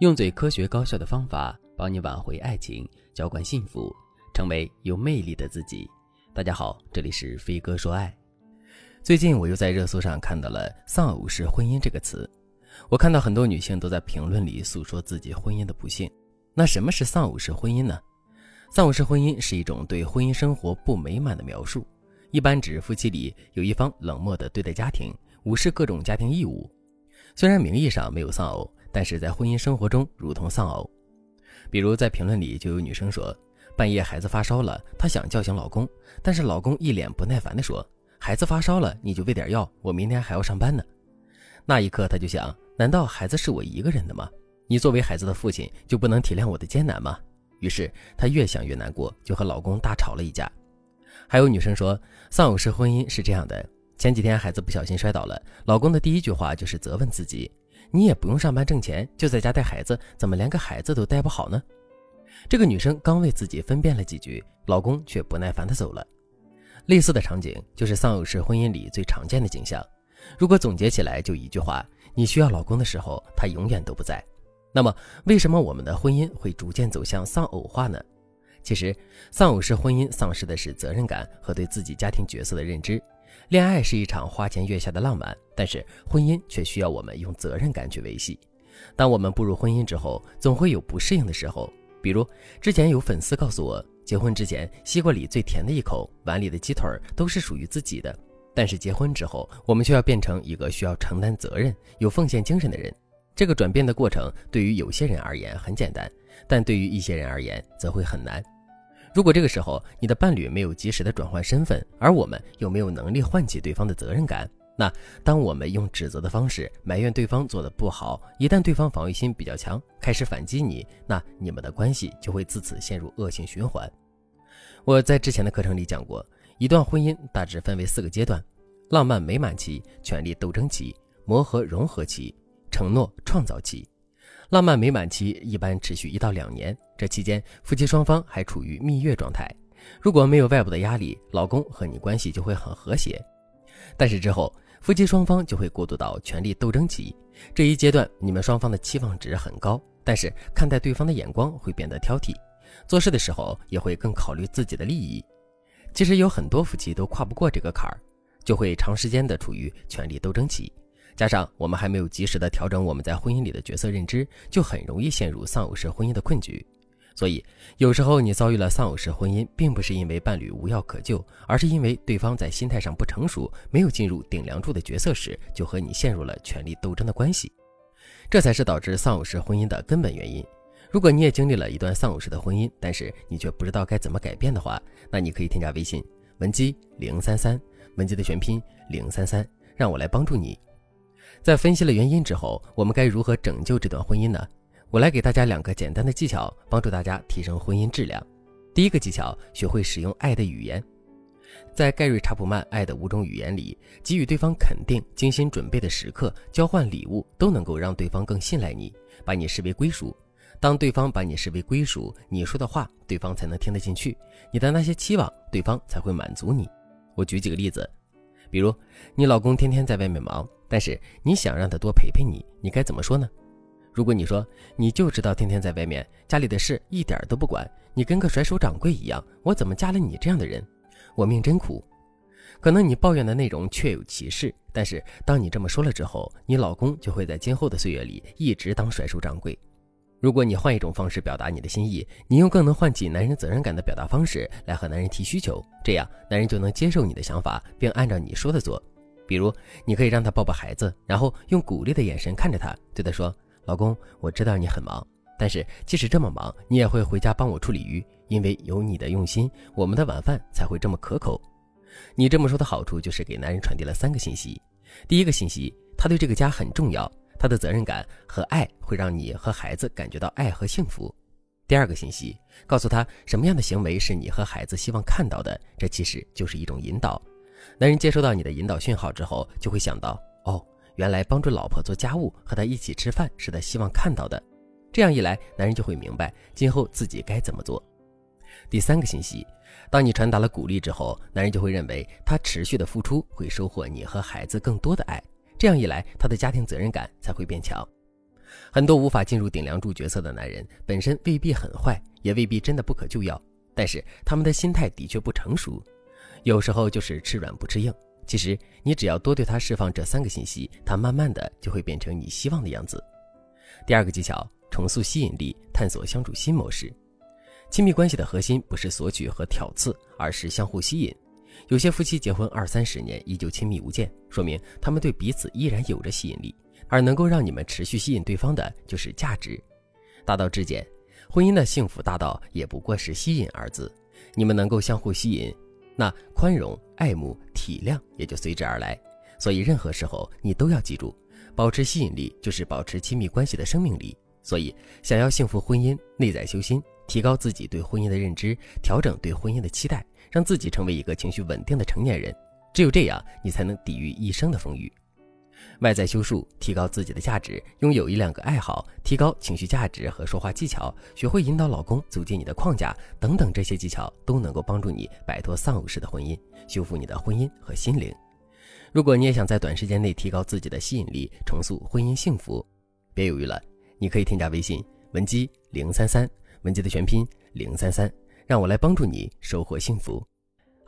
用最科学高效的方法帮你挽回爱情，浇灌幸福，成为有魅力的自己。大家好，这里是飞哥说爱。最近我又在热搜上看到了“丧偶式婚姻”这个词，我看到很多女性都在评论里诉说自己婚姻的不幸。那什么是丧偶式婚姻呢？丧偶式婚姻是一种对婚姻生活不美满的描述，一般指夫妻里有一方冷漠地对待家庭，无视各种家庭义务。虽然名义上没有丧偶。但是在婚姻生活中如同丧偶，比如在评论里就有女生说，半夜孩子发烧了，她想叫醒老公，但是老公一脸不耐烦地说，孩子发烧了你就喂点药，我明天还要上班呢。那一刻她就想，难道孩子是我一个人的吗？你作为孩子的父亲就不能体谅我的艰难吗？于是她越想越难过，就和老公大吵了一架。还有女生说，丧偶式婚姻是这样的，前几天孩子不小心摔倒了，老公的第一句话就是责问自己。你也不用上班挣钱，就在家带孩子，怎么连个孩子都带不好呢？这个女生刚为自己分辨了几句，老公却不耐烦地走了。类似的场景就是丧偶式婚姻里最常见的景象。如果总结起来，就一句话：你需要老公的时候，他永远都不在。那么，为什么我们的婚姻会逐渐走向丧偶化呢？其实，丧偶式婚姻丧失的是责任感和对自己家庭角色的认知。恋爱是一场花前月下的浪漫，但是婚姻却需要我们用责任感去维系。当我们步入婚姻之后，总会有不适应的时候。比如之前有粉丝告诉我，结婚之前西瓜里最甜的一口，碗里的鸡腿都是属于自己的。但是结婚之后，我们却要变成一个需要承担责任、有奉献精神的人。这个转变的过程对于有些人而言很简单，但对于一些人而言则会很难。如果这个时候你的伴侣没有及时的转换身份，而我们又没有能力唤起对方的责任感，那当我们用指责的方式埋怨对方做的不好，一旦对方防御心比较强，开始反击你，那你们的关系就会自此陷入恶性循环。我在之前的课程里讲过，一段婚姻大致分为四个阶段：浪漫美满期、权力斗争期、磨合融合期、承诺创造期。浪漫美满期一般持续一到两年，这期间夫妻双方还处于蜜月状态。如果没有外部的压力，老公和你关系就会很和谐。但是之后，夫妻双方就会过渡到权力斗争期。这一阶段，你们双方的期望值很高，但是看待对方的眼光会变得挑剔，做事的时候也会更考虑自己的利益。其实有很多夫妻都跨不过这个坎儿，就会长时间的处于权力斗争期。加上我们还没有及时的调整我们在婚姻里的角色认知，就很容易陷入丧偶式婚姻的困局。所以，有时候你遭遇了丧偶式婚姻，并不是因为伴侣无药可救，而是因为对方在心态上不成熟，没有进入顶梁柱的角色时，就和你陷入了权力斗争的关系。这才是导致丧偶式婚姻的根本原因。如果你也经历了一段丧偶式的婚姻，但是你却不知道该怎么改变的话，那你可以添加微信文姬零三三，文姬的全拼零三三，让我来帮助你。在分析了原因之后，我们该如何拯救这段婚姻呢？我来给大家两个简单的技巧，帮助大家提升婚姻质量。第一个技巧，学会使用爱的语言。在盖瑞·查普曼《爱的五种语言》里，给予对方肯定、精心准备的时刻、交换礼物，都能够让对方更信赖你，把你视为归属。当对方把你视为归属，你说的话对方才能听得进去，你的那些期望对方才会满足你。我举几个例子，比如你老公天天在外面忙。但是你想让他多陪陪你，你该怎么说呢？如果你说你就知道天天在外面，家里的事一点都不管，你跟个甩手掌柜一样，我怎么嫁了你这样的人？我命真苦。可能你抱怨的内容确有其事，但是当你这么说了之后，你老公就会在今后的岁月里一直当甩手掌柜。如果你换一种方式表达你的心意，你用更能唤起男人责任感的表达方式来和男人提需求，这样男人就能接受你的想法，并按照你说的做。比如，你可以让他抱抱孩子，然后用鼓励的眼神看着他，对他说：“老公，我知道你很忙，但是即使这么忙，你也会回家帮我处理鱼，因为有你的用心，我们的晚饭才会这么可口。”你这么说的好处就是给男人传递了三个信息：第一个信息，他对这个家很重要，他的责任感和爱会让你和孩子感觉到爱和幸福；第二个信息，告诉他什么样的行为是你和孩子希望看到的，这其实就是一种引导。男人接收到你的引导讯号之后，就会想到：哦，原来帮助老婆做家务和她一起吃饭是他希望看到的。这样一来，男人就会明白今后自己该怎么做。第三个信息，当你传达了鼓励之后，男人就会认为他持续的付出会收获你和孩子更多的爱。这样一来，他的家庭责任感才会变强。很多无法进入顶梁柱角色的男人，本身未必很坏，也未必真的不可救药，但是他们的心态的确不成熟，有时候就是吃软不吃硬。其实你只要多对他释放这三个信息，他慢慢的就会变成你希望的样子。第二个技巧，重塑吸引力，探索相处新模式。亲密关系的核心不是索取和挑刺，而是相互吸引。有些夫妻结婚二三十年依旧亲密无间，说明他们对彼此依然有着吸引力。而能够让你们持续吸引对方的，就是价值。大道至简，婚姻的幸福大道也不过是吸引二字。你们能够相互吸引，那宽容、爱慕、体谅也就随之而来。所以任何时候你都要记住，保持吸引力就是保持亲密关系的生命力。所以，想要幸福婚姻，内在修心，提高自己对婚姻的认知，调整对婚姻的期待，让自己成为一个情绪稳定的成年人。只有这样，你才能抵御一生的风雨。外在修树，提高自己的价值；拥有一两个爱好，提高情绪价值和说话技巧；学会引导老公走进你的框架，等等，这些技巧都能够帮助你摆脱丧偶式的婚姻，修复你的婚姻和心灵。如果你也想在短时间内提高自己的吸引力，重塑婚姻幸福，别犹豫了，你可以添加微信文姬零三三，文姬的全拼零三三，让我来帮助你收获幸福。